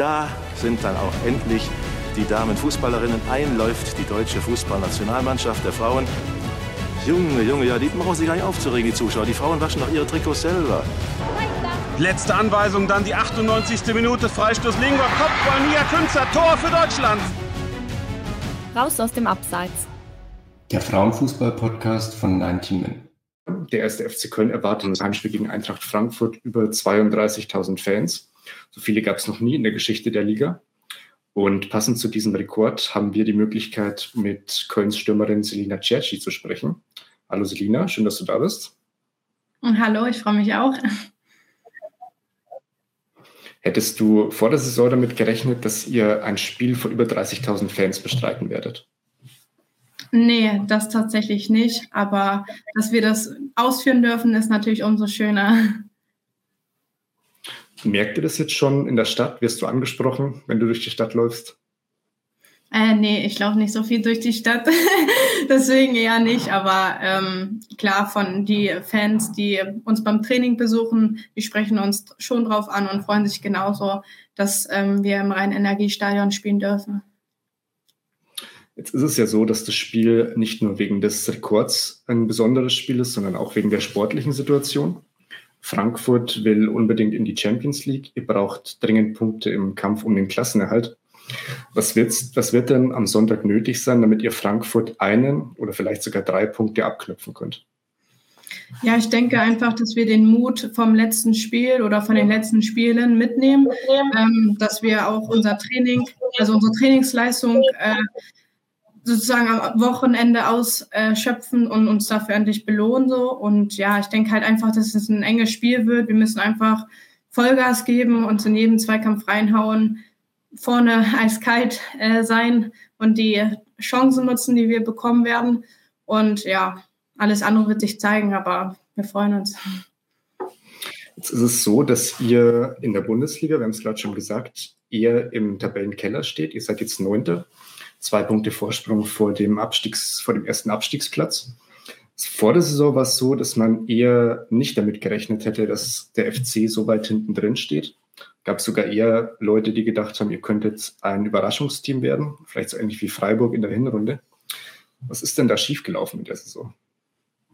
da sind dann auch endlich die Damenfußballerinnen. Einläuft die deutsche Fußballnationalmannschaft der Frauen. Junge, Junge, ja, die brauchen sich gar nicht aufzuregen, die Zuschauer. Die Frauen waschen doch ihre Trikots selber. Letzte Anweisung, dann die 98. Minute, Freistoß Lingor, Kopfball, Nia Künzer, Tor für Deutschland. Raus aus dem Abseits. Der Frauenfußball-Podcast von 19 Men. Der erste FC Köln erwartet das Heimspiel gegen Eintracht Frankfurt über 32.000 Fans. So viele gab es noch nie in der Geschichte der Liga. Und passend zu diesem Rekord haben wir die Möglichkeit, mit Kölns Stürmerin Selina Cerci zu sprechen. Hallo Selina, schön, dass du da bist. Hallo, ich freue mich auch. Hättest du vor der Saison damit gerechnet, dass ihr ein Spiel vor über 30.000 Fans bestreiten werdet? Nee, das tatsächlich nicht. Aber dass wir das ausführen dürfen, ist natürlich umso schöner. Merkt ihr das jetzt schon in der Stadt? Wirst du angesprochen, wenn du durch die Stadt läufst? Äh, nee, ich laufe nicht so viel durch die Stadt, deswegen eher nicht. Aber ähm, klar, von die Fans, die uns beim Training besuchen, die sprechen uns schon drauf an und freuen sich genauso, dass ähm, wir im Rhein-Energiestadion spielen dürfen. Jetzt ist es ja so, dass das Spiel nicht nur wegen des Rekords ein besonderes Spiel ist, sondern auch wegen der sportlichen Situation. Frankfurt will unbedingt in die Champions League. Ihr braucht dringend Punkte im Kampf um den Klassenerhalt. Was, wird's, was wird denn am Sonntag nötig sein, damit ihr Frankfurt einen oder vielleicht sogar drei Punkte abknüpfen könnt? Ja, ich denke einfach, dass wir den Mut vom letzten Spiel oder von den letzten Spielen mitnehmen, ähm, dass wir auch unser Training, also unsere Trainingsleistung äh, sozusagen am Wochenende ausschöpfen und uns dafür endlich belohnen. So. Und ja, ich denke halt einfach, dass es ein enges Spiel wird. Wir müssen einfach Vollgas geben, uns in jedem Zweikampf reinhauen, vorne eiskalt äh, sein und die Chancen nutzen, die wir bekommen werden. Und ja, alles andere wird sich zeigen, aber wir freuen uns. Jetzt ist es so, dass ihr in der Bundesliga, wir haben es gerade schon gesagt, eher im Tabellenkeller steht. Ihr seid jetzt Neunter zwei Punkte Vorsprung vor dem Abstiegs, vor dem ersten Abstiegsplatz. Vor der Saison war es so, dass man eher nicht damit gerechnet hätte, dass der FC so weit hinten drin steht. Gab sogar eher Leute, die gedacht haben, ihr könntet ein Überraschungsteam werden, vielleicht so ähnlich wie Freiburg in der Hinrunde. Was ist denn da schiefgelaufen in der Saison?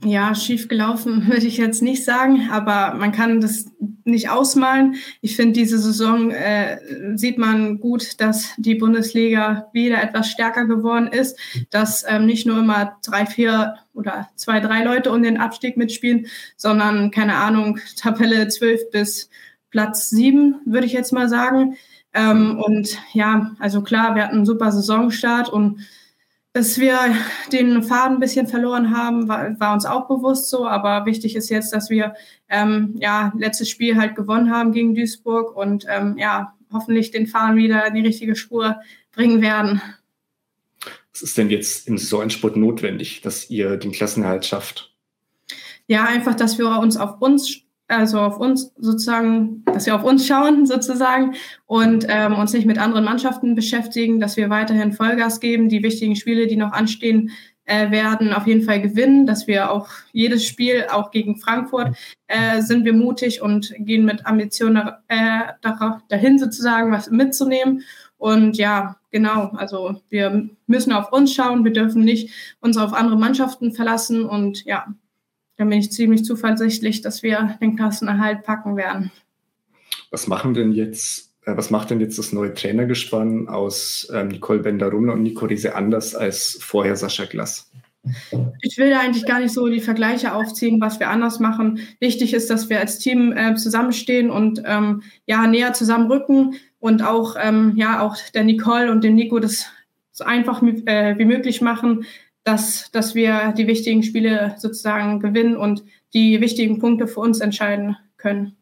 Ja, schief gelaufen würde ich jetzt nicht sagen, aber man kann das nicht ausmalen. Ich finde, diese Saison äh, sieht man gut, dass die Bundesliga wieder etwas stärker geworden ist, dass ähm, nicht nur immer drei, vier oder zwei, drei Leute um den Abstieg mitspielen, sondern keine Ahnung, Tabelle 12 bis Platz 7, würde ich jetzt mal sagen. Ähm, und ja, also klar, wir hatten einen super Saisonstart und dass wir den Faden ein bisschen verloren haben, war, war, uns auch bewusst so. Aber wichtig ist jetzt, dass wir ähm, ja letztes Spiel halt gewonnen haben gegen Duisburg und ähm, ja hoffentlich den Faden wieder in die richtige Spur bringen werden. Was ist denn jetzt im Saisonsport notwendig, dass ihr den Klassenerhalt schafft? Ja, einfach, dass wir uns auf uns also auf uns sozusagen, dass wir auf uns schauen sozusagen und ähm, uns nicht mit anderen Mannschaften beschäftigen, dass wir weiterhin Vollgas geben, die wichtigen Spiele, die noch anstehen, äh, werden auf jeden Fall gewinnen, dass wir auch jedes Spiel, auch gegen Frankfurt, äh, sind wir mutig und gehen mit Ambitionen äh, dahin sozusagen, was mitzunehmen. Und ja, genau, also wir müssen auf uns schauen, wir dürfen nicht uns auf andere Mannschaften verlassen und ja, da bin ich ziemlich zuversichtlich, dass wir den Klassenerhalt packen werden. Was machen denn jetzt, äh, was macht denn jetzt das neue Trainergespann aus ähm, Nicole Bender-Rumler und Nico Riese anders als vorher Sascha Glass? Ich will da eigentlich gar nicht so die Vergleiche aufziehen, was wir anders machen. Wichtig ist, dass wir als Team äh, zusammenstehen und ähm, ja näher zusammenrücken und auch ähm, ja auch der Nicole und dem Nico das so einfach äh, wie möglich machen, dass, dass wir die wichtigen Spiele sozusagen gewinnen und die wichtigen Punkte für uns entscheiden können.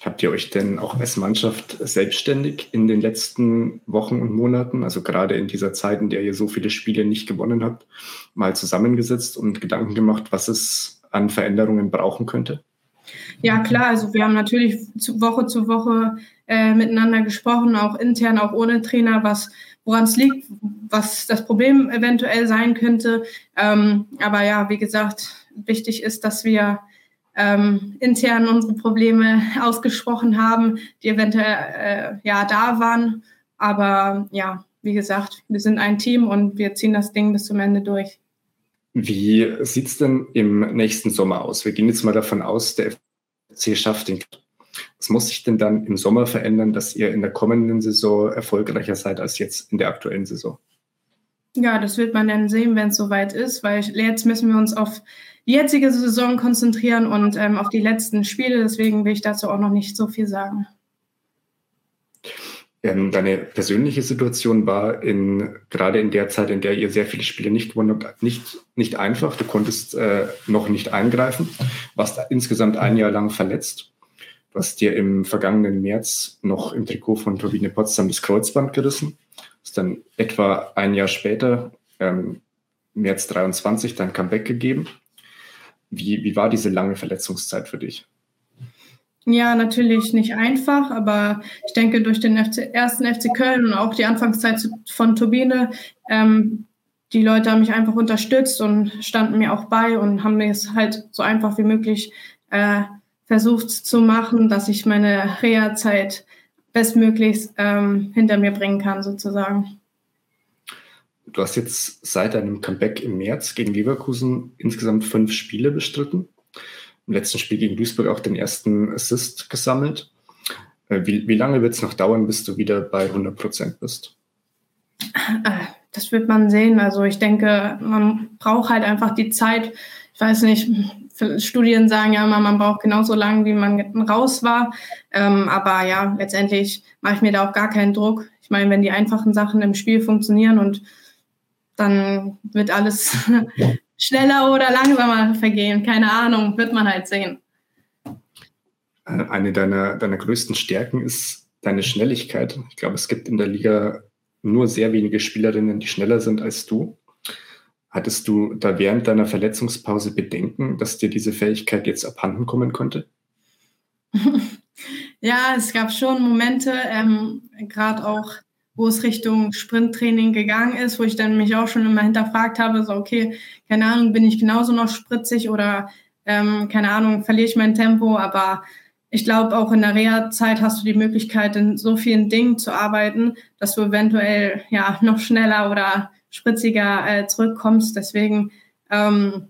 Habt ihr euch denn auch als Mannschaft selbstständig in den letzten Wochen und Monaten, also gerade in dieser Zeit, in der ihr so viele Spiele nicht gewonnen habt, mal zusammengesetzt und Gedanken gemacht, was es an Veränderungen brauchen könnte? Ja, klar. Also wir haben natürlich Woche zu Woche äh, miteinander gesprochen, auch intern, auch ohne Trainer, was woran es liegt, was das Problem eventuell sein könnte. Ähm, aber ja, wie gesagt, wichtig ist, dass wir ähm, intern unsere Probleme ausgesprochen haben, die eventuell äh, ja da waren. Aber ja, wie gesagt, wir sind ein Team und wir ziehen das Ding bis zum Ende durch. Wie sieht es denn im nächsten Sommer aus? Wir gehen jetzt mal davon aus, der FC schafft den. Was muss sich denn dann im Sommer verändern, dass ihr in der kommenden Saison erfolgreicher seid als jetzt in der aktuellen Saison? Ja, das wird man dann sehen, wenn es soweit ist, weil jetzt müssen wir uns auf die jetzige Saison konzentrieren und ähm, auf die letzten Spiele. Deswegen will ich dazu auch noch nicht so viel sagen. Ähm, deine persönliche Situation war in, gerade in der Zeit, in der ihr sehr viele Spiele nicht gewonnen habt, nicht, nicht einfach. Du konntest äh, noch nicht eingreifen, warst insgesamt ein Jahr lang verletzt. Du hast dir im vergangenen März noch im Trikot von Turbine Potsdam das Kreuzband gerissen. Hast dann etwa ein Jahr später, ähm, März 23, dein Comeback gegeben. Wie, wie war diese lange Verletzungszeit für dich? Ja, natürlich nicht einfach, aber ich denke, durch den FC, ersten FC Köln und auch die Anfangszeit von Turbine, ähm, die Leute haben mich einfach unterstützt und standen mir auch bei und haben mir es halt so einfach wie möglich äh, versucht zu machen, dass ich meine Reha-Zeit bestmöglichst ähm, hinter mir bringen kann, sozusagen. Du hast jetzt seit deinem Comeback im März gegen Leverkusen insgesamt fünf Spiele bestritten im letzten Spiel gegen Duisburg auch den ersten Assist gesammelt. Äh, wie, wie lange wird es noch dauern, bis du wieder bei 100 Prozent bist? Äh, das wird man sehen. Also ich denke, man braucht halt einfach die Zeit. Ich weiß nicht, Studien sagen ja immer, man braucht genauso lange, wie man raus war. Ähm, aber ja, letztendlich mache ich mir da auch gar keinen Druck. Ich meine, wenn die einfachen Sachen im Spiel funktionieren und dann wird alles schneller oder langsamer vergehen. Keine Ahnung, wird man halt sehen. Äh, eine deiner, deiner größten Stärken ist deine Schnelligkeit. Ich glaube, es gibt in der Liga nur sehr wenige Spielerinnen, die schneller sind als du. Hattest du da während deiner Verletzungspause Bedenken, dass dir diese Fähigkeit jetzt abhanden kommen konnte? ja, es gab schon Momente, ähm, gerade auch wo es Richtung Sprinttraining gegangen ist, wo ich dann mich auch schon immer hinterfragt habe, so okay, keine Ahnung, bin ich genauso noch spritzig oder ähm, keine Ahnung, verliere ich mein Tempo, aber ich glaube, auch in der Reha-Zeit hast du die Möglichkeit, in so vielen Dingen zu arbeiten, dass du eventuell ja noch schneller oder spritziger äh, zurückkommst. Deswegen ähm,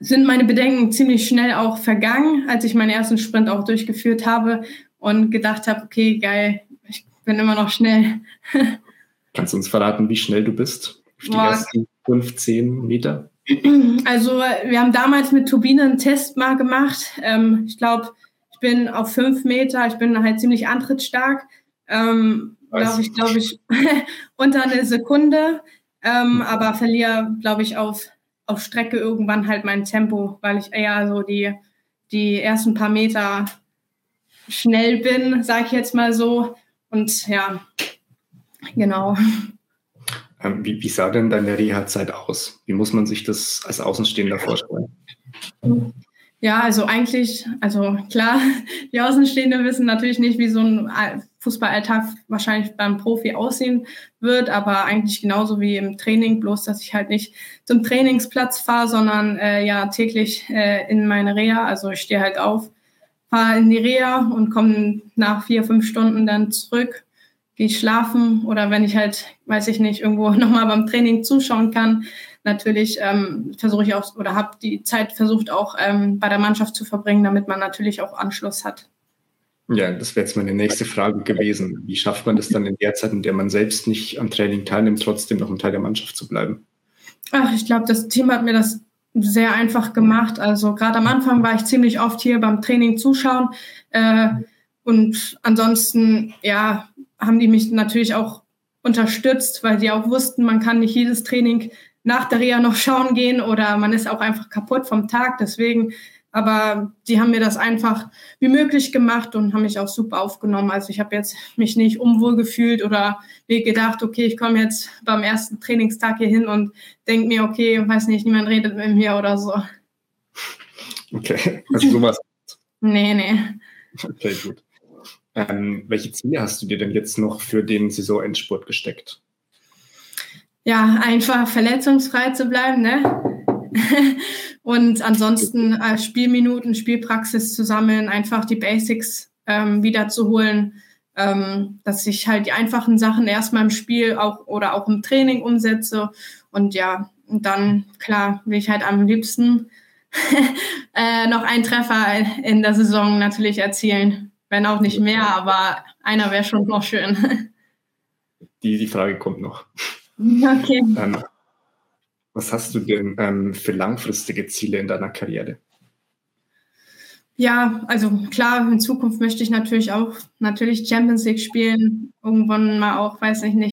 sind meine Bedenken ziemlich schnell auch vergangen, als ich meinen ersten Sprint auch durchgeführt habe und gedacht habe, okay, geil, bin immer noch schnell. Kannst du uns verraten, wie schnell du bist? Auf die Boah. ersten 15 Meter? Also wir haben damals mit Turbine einen Test mal gemacht. Ähm, ich glaube, ich bin auf fünf Meter, ich bin halt ziemlich antrittstark. Ähm, glaube ich, glaube ich, unter eine Sekunde. Ähm, aber verliere, glaube ich, auf, auf Strecke irgendwann halt mein Tempo, weil ich eher so die, die ersten paar Meter schnell bin, sage ich jetzt mal so. Und ja, genau. Ähm, wie, wie, sah denn deine Reha-Zeit aus? Wie muss man sich das als Außenstehender vorstellen? Ja, also eigentlich, also klar, die Außenstehenden wissen natürlich nicht, wie so ein Fußballalltag wahrscheinlich beim Profi aussehen wird, aber eigentlich genauso wie im Training, bloß dass ich halt nicht zum Trainingsplatz fahre, sondern äh, ja täglich äh, in meine Reha. Also ich stehe halt auf, fahre in die Reha und komme nach vier, fünf Stunden dann zurück, gehe schlafen oder wenn ich halt, weiß ich nicht, irgendwo nochmal beim Training zuschauen kann, natürlich ähm, versuche ich auch oder habe die Zeit versucht auch ähm, bei der Mannschaft zu verbringen, damit man natürlich auch Anschluss hat. Ja, das wäre jetzt meine nächste Frage gewesen. Wie schafft man das dann in der Zeit, in der man selbst nicht am Training teilnimmt, trotzdem noch ein Teil der Mannschaft zu bleiben? Ach, ich glaube, das Team hat mir das sehr einfach gemacht. Also gerade am Anfang war ich ziemlich oft hier beim Training zuschauen. Äh, und ansonsten, ja, haben die mich natürlich auch unterstützt, weil sie auch wussten, man kann nicht jedes Training nach der Reha noch schauen gehen oder man ist auch einfach kaputt vom Tag. Deswegen aber die haben mir das einfach wie möglich gemacht und haben mich auch super aufgenommen. Also ich habe jetzt mich nicht unwohl gefühlt oder mir gedacht, okay, ich komme jetzt beim ersten Trainingstag hier hin und denke mir, okay, weiß nicht, niemand redet mit mir oder so. Okay, also sowas. nee, nee. Okay, gut. Ähm, welche Ziele hast du dir denn jetzt noch für den Saisonendspurt gesteckt? Ja, einfach verletzungsfrei zu bleiben, ne? und ansonsten äh, Spielminuten, Spielpraxis zu sammeln, einfach die Basics ähm, wiederzuholen, ähm, dass ich halt die einfachen Sachen erstmal im Spiel auch oder auch im Training umsetze. Und ja, und dann, klar, will ich halt am liebsten äh, noch einen Treffer in der Saison natürlich erzielen. Wenn auch nicht mehr, aber einer wäre schon noch schön. Die, die Frage kommt noch. Okay. Ähm, was hast du denn ähm, für langfristige Ziele in deiner Karriere? Ja, also klar, in Zukunft möchte ich natürlich auch natürlich Champions League spielen. Irgendwann mal auch, weiß ich nicht,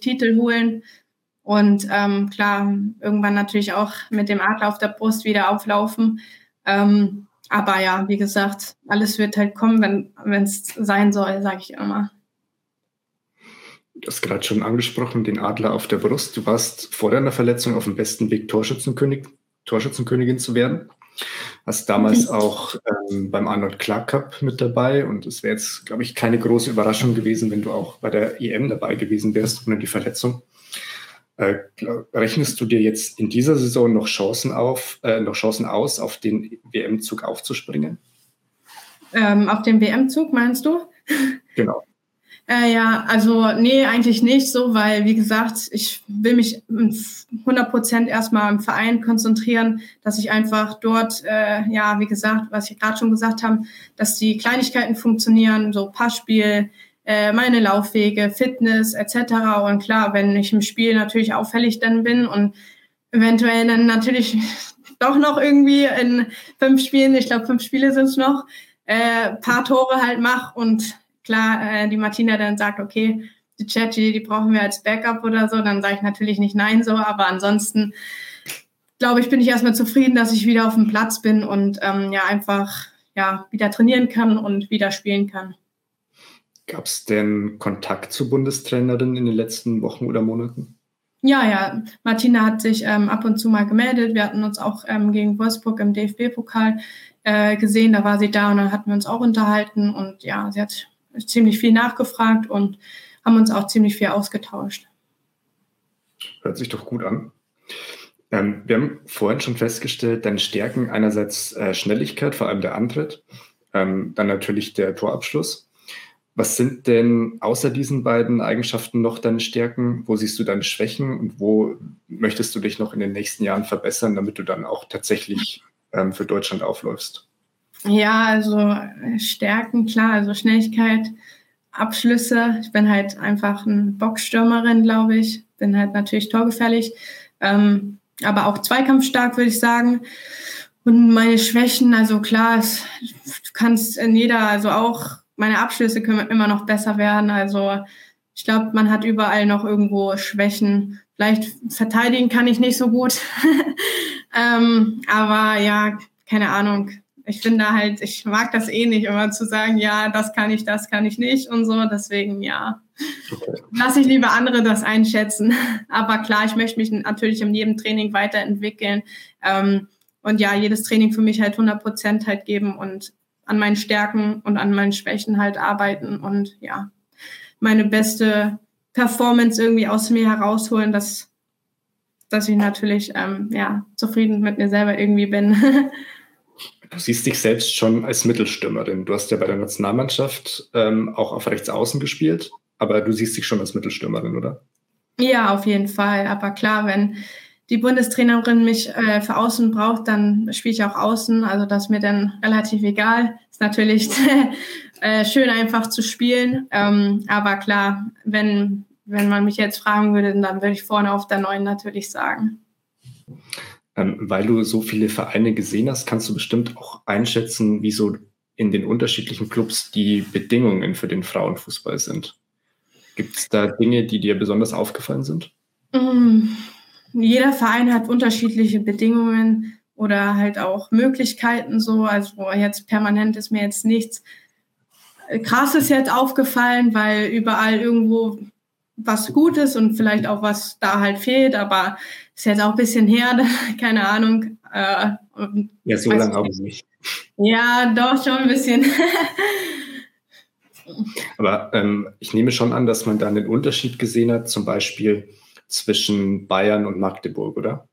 Titel holen und ähm, klar, irgendwann natürlich auch mit dem Adler auf der Brust wieder auflaufen. Ähm, aber ja, wie gesagt, alles wird halt kommen, wenn es sein soll, sage ich immer. Du hast gerade schon angesprochen, den Adler auf der Brust. Du warst vor deiner Verletzung auf dem besten Weg, Torschützenkönig, Torschützenkönigin zu werden. Hast damals mhm. auch ähm, beim Arnold Clark Cup mit dabei und es wäre jetzt, glaube ich, keine große Überraschung gewesen, wenn du auch bei der EM dabei gewesen wärst ohne die Verletzung. Äh, rechnest du dir jetzt in dieser Saison noch Chancen auf, äh, noch Chancen aus, auf den WM-Zug aufzuspringen? Ähm, auf den WM-Zug meinst du? Genau. Äh, ja, also nee, eigentlich nicht so, weil wie gesagt, ich will mich 100 Prozent erstmal im Verein konzentrieren, dass ich einfach dort, äh, ja, wie gesagt, was ich gerade schon gesagt habe, dass die Kleinigkeiten funktionieren, so Passspiel, äh, meine Laufwege, Fitness etc. Und klar, wenn ich im Spiel natürlich auffällig dann bin und eventuell dann natürlich doch noch irgendwie in fünf Spielen, ich glaube fünf Spiele sind es noch, äh, paar Tore halt mach und klar äh, die Martina dann sagt, okay, die Chatty, die brauchen wir als Backup oder so, dann sage ich natürlich nicht nein so, aber ansonsten glaube ich, bin ich erstmal zufrieden, dass ich wieder auf dem Platz bin und ähm, ja einfach ja wieder trainieren kann und wieder spielen kann. Gab es denn Kontakt zur Bundestrainerin in den letzten Wochen oder Monaten? Ja, ja. Martina hat sich ähm, ab und zu mal gemeldet. Wir hatten uns auch ähm, gegen Wolfsburg im DFB-Pokal äh, gesehen. Da war sie da und dann hatten wir uns auch unterhalten. Und ja, sie hat ziemlich viel nachgefragt und haben uns auch ziemlich viel ausgetauscht. Hört sich doch gut an. Ähm, wir haben vorhin schon festgestellt, deine Stärken einerseits äh, Schnelligkeit, vor allem der Antritt, ähm, dann natürlich der Torabschluss. Was sind denn außer diesen beiden Eigenschaften noch deine Stärken? Wo siehst du deine Schwächen und wo möchtest du dich noch in den nächsten Jahren verbessern, damit du dann auch tatsächlich ähm, für Deutschland aufläufst? Ja, also äh, Stärken, klar, also Schnelligkeit, Abschlüsse. Ich bin halt einfach eine Boxstürmerin, glaube ich. Bin halt natürlich torgefährlich, ähm, aber auch zweikampfstark, würde ich sagen. Und meine Schwächen, also klar, es, du kannst in jeder, also auch meine Abschlüsse können immer noch besser werden. Also ich glaube, man hat überall noch irgendwo Schwächen. Vielleicht verteidigen kann ich nicht so gut. ähm, aber ja, keine Ahnung ich finde halt, ich mag das eh nicht, immer zu sagen, ja, das kann ich, das kann ich nicht und so. Deswegen, ja, okay. lasse ich lieber andere das einschätzen. Aber klar, ich möchte mich natürlich in jedem Training weiterentwickeln. Ähm, und ja, jedes Training für mich halt 100 Prozent halt geben und an meinen Stärken und an meinen Schwächen halt arbeiten und ja, meine beste Performance irgendwie aus mir herausholen, dass, dass ich natürlich ähm, ja, zufrieden mit mir selber irgendwie bin. Du siehst dich selbst schon als Mittelstürmerin. Du hast ja bei der Nationalmannschaft ähm, auch auf rechts außen gespielt, aber du siehst dich schon als Mittelstürmerin, oder? Ja, auf jeden Fall. Aber klar, wenn die Bundestrainerin mich äh, für Außen braucht, dann spiele ich auch Außen. Also das ist mir dann relativ egal. Ist natürlich äh, schön einfach zu spielen. Ähm, aber klar, wenn, wenn man mich jetzt fragen würde, dann würde ich vorne auf der Neuen natürlich sagen. Ähm, weil du so viele Vereine gesehen hast, kannst du bestimmt auch einschätzen, wie so in den unterschiedlichen Clubs die Bedingungen für den Frauenfußball sind. Gibt es da Dinge, die dir besonders aufgefallen sind? Mm, jeder Verein hat unterschiedliche Bedingungen oder halt auch Möglichkeiten so. Also jetzt permanent ist mir jetzt nichts krass ist jetzt aufgefallen, weil überall irgendwo was gut ist und vielleicht auch was da halt fehlt, aber ist jetzt auch ein bisschen her, keine Ahnung. Äh, ja, so lange auch nicht. Ja, doch, schon ein bisschen. aber ähm, ich nehme schon an, dass man da einen Unterschied gesehen hat, zum Beispiel zwischen Bayern und Magdeburg, oder?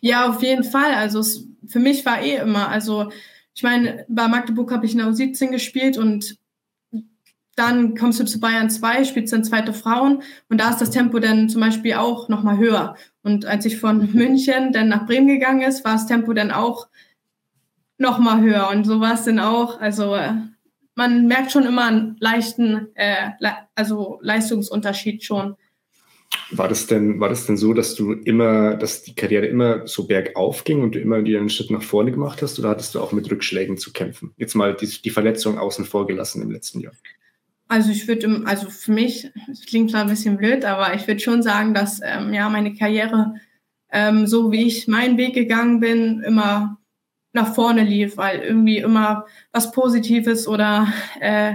Ja, auf jeden Fall. Also es, für mich war eh immer, also ich meine, bei Magdeburg habe ich in der U17 gespielt und dann kommst du zu Bayern 2, spielst dann zweite Frauen und da ist das Tempo dann zum Beispiel auch nochmal höher. Und als ich von München dann nach Bremen gegangen ist, war das Tempo dann auch nochmal höher. Und so war es dann auch. Also äh, man merkt schon immer einen leichten, äh, also Leistungsunterschied schon. War das denn, war das denn so, dass du immer, dass die Karriere immer so bergauf ging und du immer wieder einen Schritt nach vorne gemacht hast oder hattest du auch mit Rückschlägen zu kämpfen? Jetzt mal die, die Verletzung außen vor gelassen im letzten Jahr. Also ich würde, also für mich, es klingt zwar ein bisschen blöd, aber ich würde schon sagen, dass ähm, ja meine Karriere ähm, so wie ich meinen Weg gegangen bin, immer nach vorne lief, weil irgendwie immer was Positives oder äh,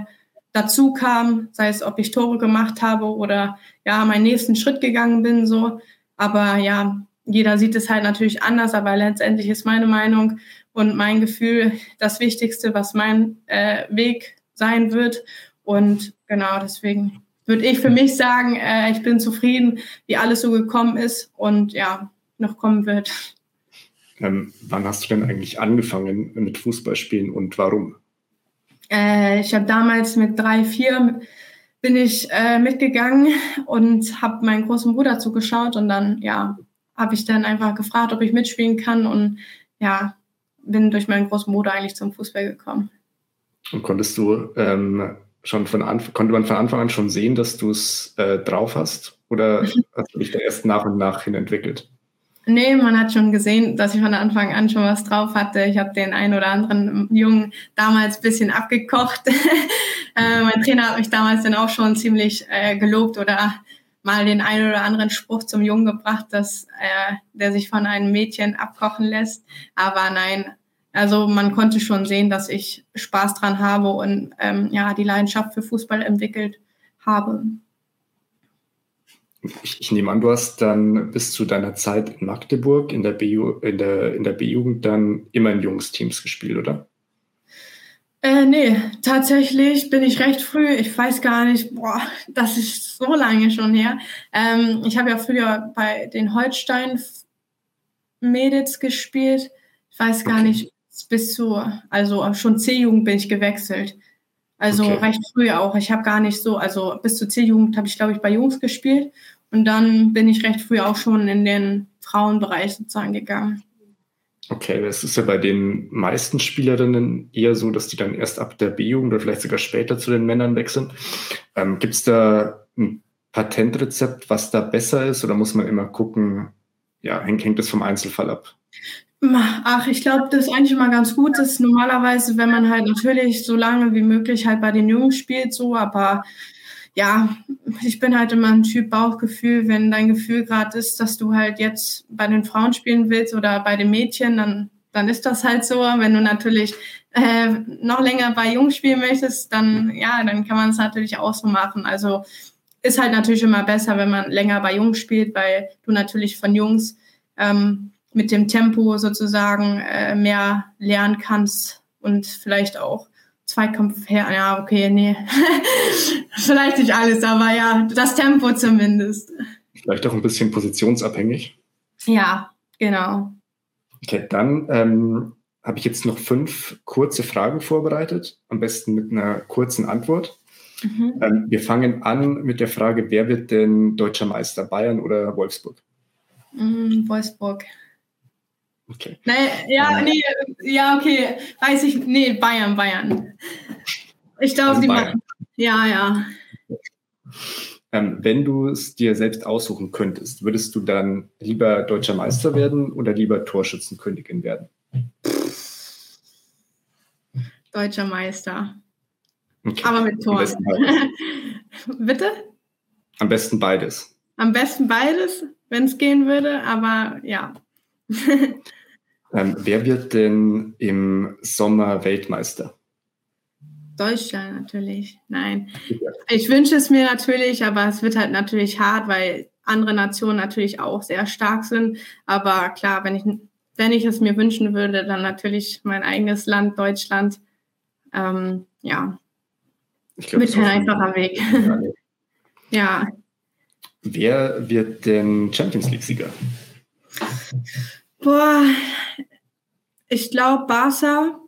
dazu kam, sei es, ob ich Tore gemacht habe oder ja meinen nächsten Schritt gegangen bin, so. Aber ja, jeder sieht es halt natürlich anders, aber letztendlich ist meine Meinung und mein Gefühl das Wichtigste, was mein äh, Weg sein wird. Und genau deswegen würde ich für mich sagen, äh, ich bin zufrieden, wie alles so gekommen ist und ja, noch kommen wird. Ähm, wann hast du denn eigentlich angefangen mit Fußballspielen und warum? Äh, ich habe damals mit drei, vier bin ich äh, mitgegangen und habe meinen großen Bruder zugeschaut und dann ja habe ich dann einfach gefragt, ob ich mitspielen kann und ja bin durch meinen großen Bruder eigentlich zum Fußball gekommen. Und konntest du ähm, schon von Anfang, konnte man von Anfang an schon sehen, dass du es äh, drauf hast? Oder mhm. hast du dich da erst nach und nach hin entwickelt? Nee, man hat schon gesehen, dass ich von Anfang an schon was drauf hatte. Ich habe den einen oder anderen Jungen damals ein bisschen abgekocht. äh, mein Trainer hat mich damals dann auch schon ziemlich äh, gelobt oder mal den einen oder anderen Spruch zum Jungen gebracht, dass äh, der sich von einem Mädchen abkochen lässt. Aber nein, also man konnte schon sehen, dass ich Spaß dran habe und ähm, ja, die Leidenschaft für Fußball entwickelt habe. Ich, ich, nehme an, du hast dann bis zu deiner Zeit in Magdeburg in der B-Jugend dann immer in Jungsteams gespielt, oder? Äh, nee, tatsächlich bin ich recht früh, ich weiß gar nicht, boah, das ist so lange schon her. Ähm, ich habe ja früher bei den Holstein Mädels gespielt. Ich weiß gar okay. nicht, bis zu, also schon C-Jugend bin ich gewechselt. Also okay. recht früh auch. Ich habe gar nicht so, also bis zur C-Jugend habe ich, glaube ich, bei Jungs gespielt. Und dann bin ich recht früh auch schon in den Frauenbereich sozusagen gegangen. Okay, das ist ja bei den meisten Spielerinnen eher so, dass die dann erst ab der B-Jugend oder vielleicht sogar später zu den Männern wechseln. Ähm, Gibt es da ein Patentrezept, was da besser ist, oder muss man immer gucken, ja, hängt, hängt das vom Einzelfall ab? Ach, ich glaube, das ist eigentlich immer ganz gut. Das ist normalerweise, wenn man halt natürlich so lange wie möglich halt bei den Jungs spielt, so, aber ja, ich bin halt immer ein Typ Bauchgefühl. Wenn dein Gefühl gerade ist, dass du halt jetzt bei den Frauen spielen willst oder bei den Mädchen, dann, dann ist das halt so. Wenn du natürlich äh, noch länger bei Jungs spielen möchtest, dann ja, dann kann man es natürlich auch so machen. Also ist halt natürlich immer besser, wenn man länger bei Jungs spielt, weil du natürlich von Jungs ähm, mit dem Tempo sozusagen äh, mehr lernen kannst und vielleicht auch Zweikampf her. Ja, okay, nee. vielleicht nicht alles, aber ja, das Tempo zumindest. Vielleicht auch ein bisschen positionsabhängig. Ja, genau. Okay, dann ähm, habe ich jetzt noch fünf kurze Fragen vorbereitet, am besten mit einer kurzen Antwort. Mhm. Ähm, wir fangen an mit der Frage, wer wird denn deutscher Meister, Bayern oder Wolfsburg? Mm, Wolfsburg. Okay. Nee, ja, nee, ja, okay. Weiß ich. Nee, Bayern, Bayern. Ich glaube, Also die Bayern. machen. Ja, ja. Ähm, wenn du es dir selbst aussuchen könntest, würdest du dann lieber deutscher Meister werden oder lieber Torschützenkönigin werden? Deutscher Meister. Okay. Aber mit Am Tor. besten beides. Bitte? Am besten beides. Am besten beides, wenn es gehen würde, aber ja. Ähm, wer wird denn im Sommer Weltmeister? Deutschland natürlich. Nein. Ich wünsche es mir natürlich, aber es wird halt natürlich hart, weil andere Nationen natürlich auch sehr stark sind. Aber klar, wenn ich, wenn ich es mir wünschen würde, dann natürlich mein eigenes Land, Deutschland. Ähm, ja, Ich glaube, mit auch einfacher Weg. ja, Wer wird denn Champions League-Sieger? Boah, ich glaube Barca,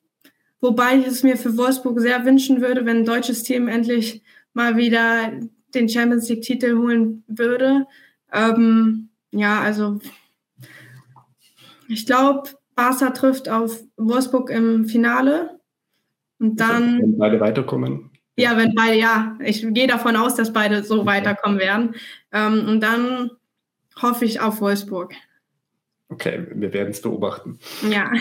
wobei ich es mir für Wolfsburg sehr wünschen würde, wenn ein deutsches Team endlich mal wieder den Champions League-Titel holen würde. Ähm, ja, also ich glaube, Barca trifft auf Wolfsburg im Finale. Und dann, Wenn beide weiterkommen. ja, wenn beide, ja, ich gehe davon aus, dass beide so weiterkommen werden. Ähm, und dann hoffe ich auf Wolfsburg. Okay, wir werden es beobachten. Ja.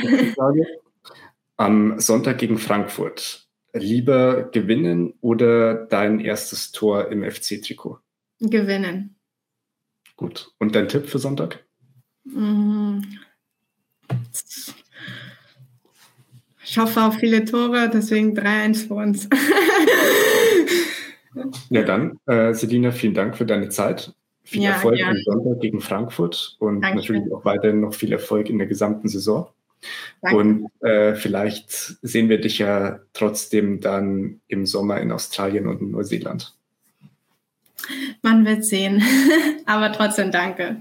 Am Sonntag gegen Frankfurt. Lieber gewinnen oder dein erstes Tor im FC-Trikot? Gewinnen. Gut. Und dein Tipp für Sonntag? Mm. Ich hoffe auf viele Tore, deswegen 3-1 für uns. Ja, dann, äh, Selina, vielen Dank für deine Zeit. Viel Ja, Erfolg gerne. am Sonntag gegen Frankfurt und Dankeschön. natürlich auch weiterhin noch viel Erfolg in der gesamten Saison. Danke. Und äh, vielleicht sehen wir dich ja trotzdem dann im Sommer in Australien und in Neuseeland. Man wird sehen. Aber trotzdem danke.